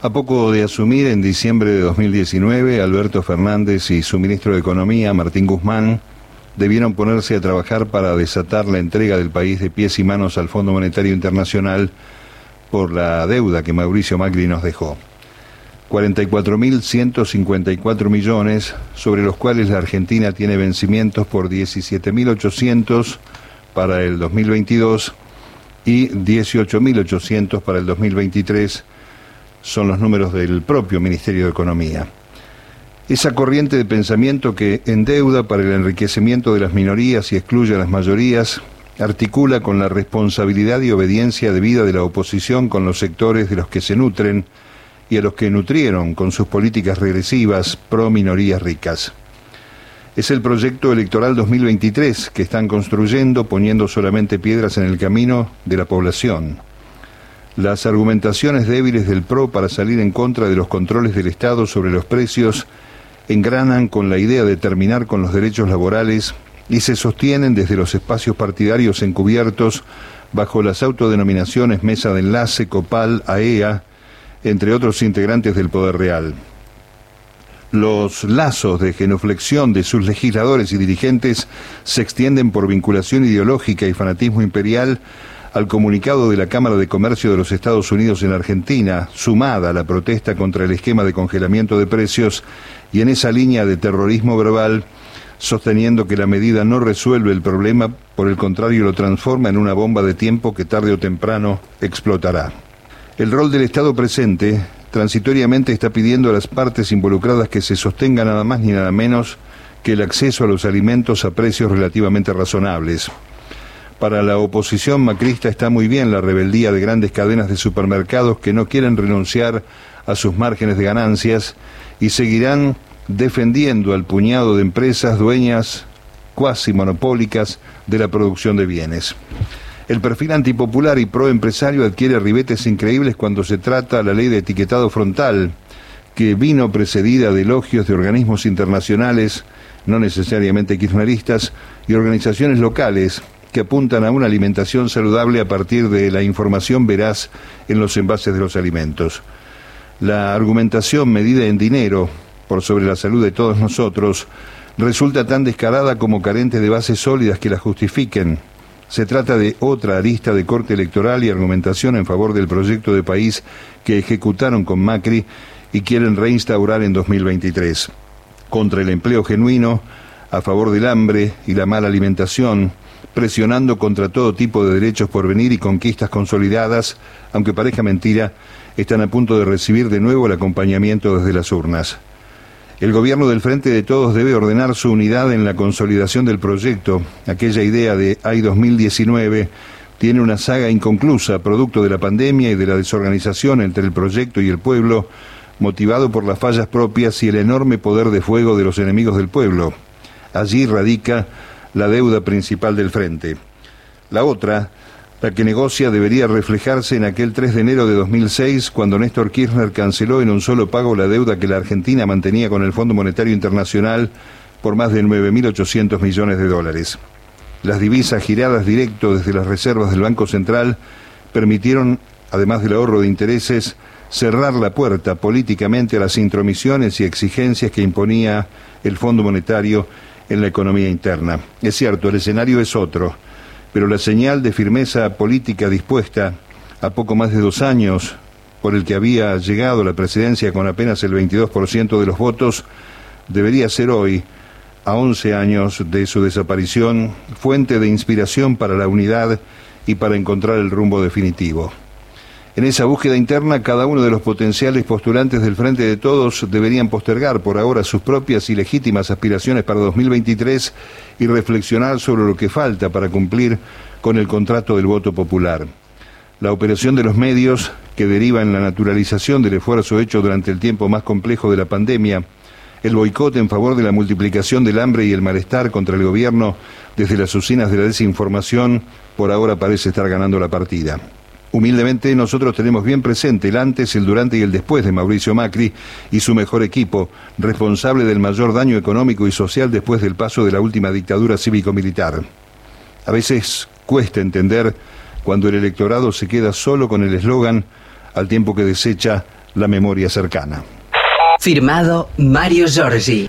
A poco de asumir en diciembre de 2019, Alberto Fernández y su ministro de Economía, Martín Guzmán, debieron ponerse a trabajar para desatar la entrega del país de pies y manos al Fondo Monetario Internacional por la deuda que Mauricio Macri nos dejó. 44.154 millones, sobre los cuales la Argentina tiene vencimientos por 17.800 para el 2022 y 18.800 para el 2023 son los números del propio Ministerio de Economía. Esa corriente de pensamiento que endeuda para el enriquecimiento de las minorías y excluye a las mayorías, articula con la responsabilidad y obediencia debida de la oposición con los sectores de los que se nutren y a los que nutrieron con sus políticas regresivas pro minorías ricas. Es el proyecto electoral 2023 que están construyendo poniendo solamente piedras en el camino de la población las argumentaciones débiles del PRO para salir en contra de los controles del Estado sobre los precios engranan con la idea de terminar con los derechos laborales y se sostienen desde los espacios partidarios encubiertos bajo las autodenominaciones Mesa de Enlace, Copal, AEA, e entre otros integrantes del Poder Real. Los lazos de genuflexión de sus legisladores y dirigentes se extienden por vinculación ideológica y fanatismo imperial al comunicado de la Cámara de Comercio de los Estados Unidos en Argentina, sumada a la protesta contra el esquema de congelamiento de precios y en esa línea de terrorismo verbal, sosteniendo que la medida no resuelve el problema, por el contrario lo transforma en una bomba de tiempo que tarde o temprano explotará. El rol del Estado presente transitoriamente está pidiendo a las partes involucradas que se sostenga nada más ni nada menos que el acceso a los alimentos a precios relativamente razonables. Para la oposición macrista está muy bien la rebeldía de grandes cadenas de supermercados que no quieren renunciar a sus márgenes de ganancias y seguirán defendiendo al puñado de empresas dueñas cuasi monopólicas de la producción de bienes. El perfil antipopular y proempresario adquiere ribetes increíbles cuando se trata la ley de etiquetado frontal, que vino precedida de elogios de organismos internacionales, no necesariamente kirchneristas, y organizaciones locales apuntan a una alimentación saludable a partir de la información veraz en los envases de los alimentos. La argumentación medida en dinero por sobre la salud de todos nosotros resulta tan descarada como carente de bases sólidas que la justifiquen. Se trata de otra arista de corte electoral y argumentación en favor del proyecto de país que ejecutaron con Macri y quieren reinstaurar en 2023. Contra el empleo genuino, a favor del hambre y la mala alimentación, presionando contra todo tipo de derechos por venir y conquistas consolidadas, aunque parezca mentira, están a punto de recibir de nuevo el acompañamiento desde las urnas. El gobierno del Frente de Todos debe ordenar su unidad en la consolidación del proyecto. Aquella idea de AI 2019 tiene una saga inconclusa, producto de la pandemia y de la desorganización entre el proyecto y el pueblo, motivado por las fallas propias y el enorme poder de fuego de los enemigos del pueblo. Allí radica la deuda principal del frente. La otra, la que negocia, debería reflejarse en aquel 3 de enero de 2006, cuando Néstor Kirchner canceló en un solo pago la deuda que la Argentina mantenía con el Fondo Monetario Internacional por más de 9.800 millones de dólares. Las divisas giradas directo desde las reservas del Banco Central permitieron, además del ahorro de intereses, cerrar la puerta políticamente a las intromisiones y exigencias que imponía el Fondo Monetario en la economía interna. Es cierto, el escenario es otro, pero la señal de firmeza política dispuesta a poco más de dos años por el que había llegado la presidencia con apenas el 22% de los votos, debería ser hoy, a 11 años de su desaparición, fuente de inspiración para la unidad y para encontrar el rumbo definitivo. En esa búsqueda interna, cada uno de los potenciales postulantes del Frente de Todos deberían postergar por ahora sus propias y legítimas aspiraciones para 2023 y reflexionar sobre lo que falta para cumplir con el contrato del voto popular. La operación de los medios, que deriva en la naturalización del esfuerzo hecho durante el tiempo más complejo de la pandemia, el boicot en favor de la multiplicación del hambre y el malestar contra el gobierno desde las usinas de la desinformación, por ahora parece estar ganando la partida. Humildemente nosotros tenemos bien presente el antes, el durante y el después de Mauricio Macri y su mejor equipo, responsable del mayor daño económico y social después del paso de la última dictadura cívico-militar. A veces cuesta entender cuando el electorado se queda solo con el eslogan al tiempo que desecha la memoria cercana. Firmado Mario Giorgi.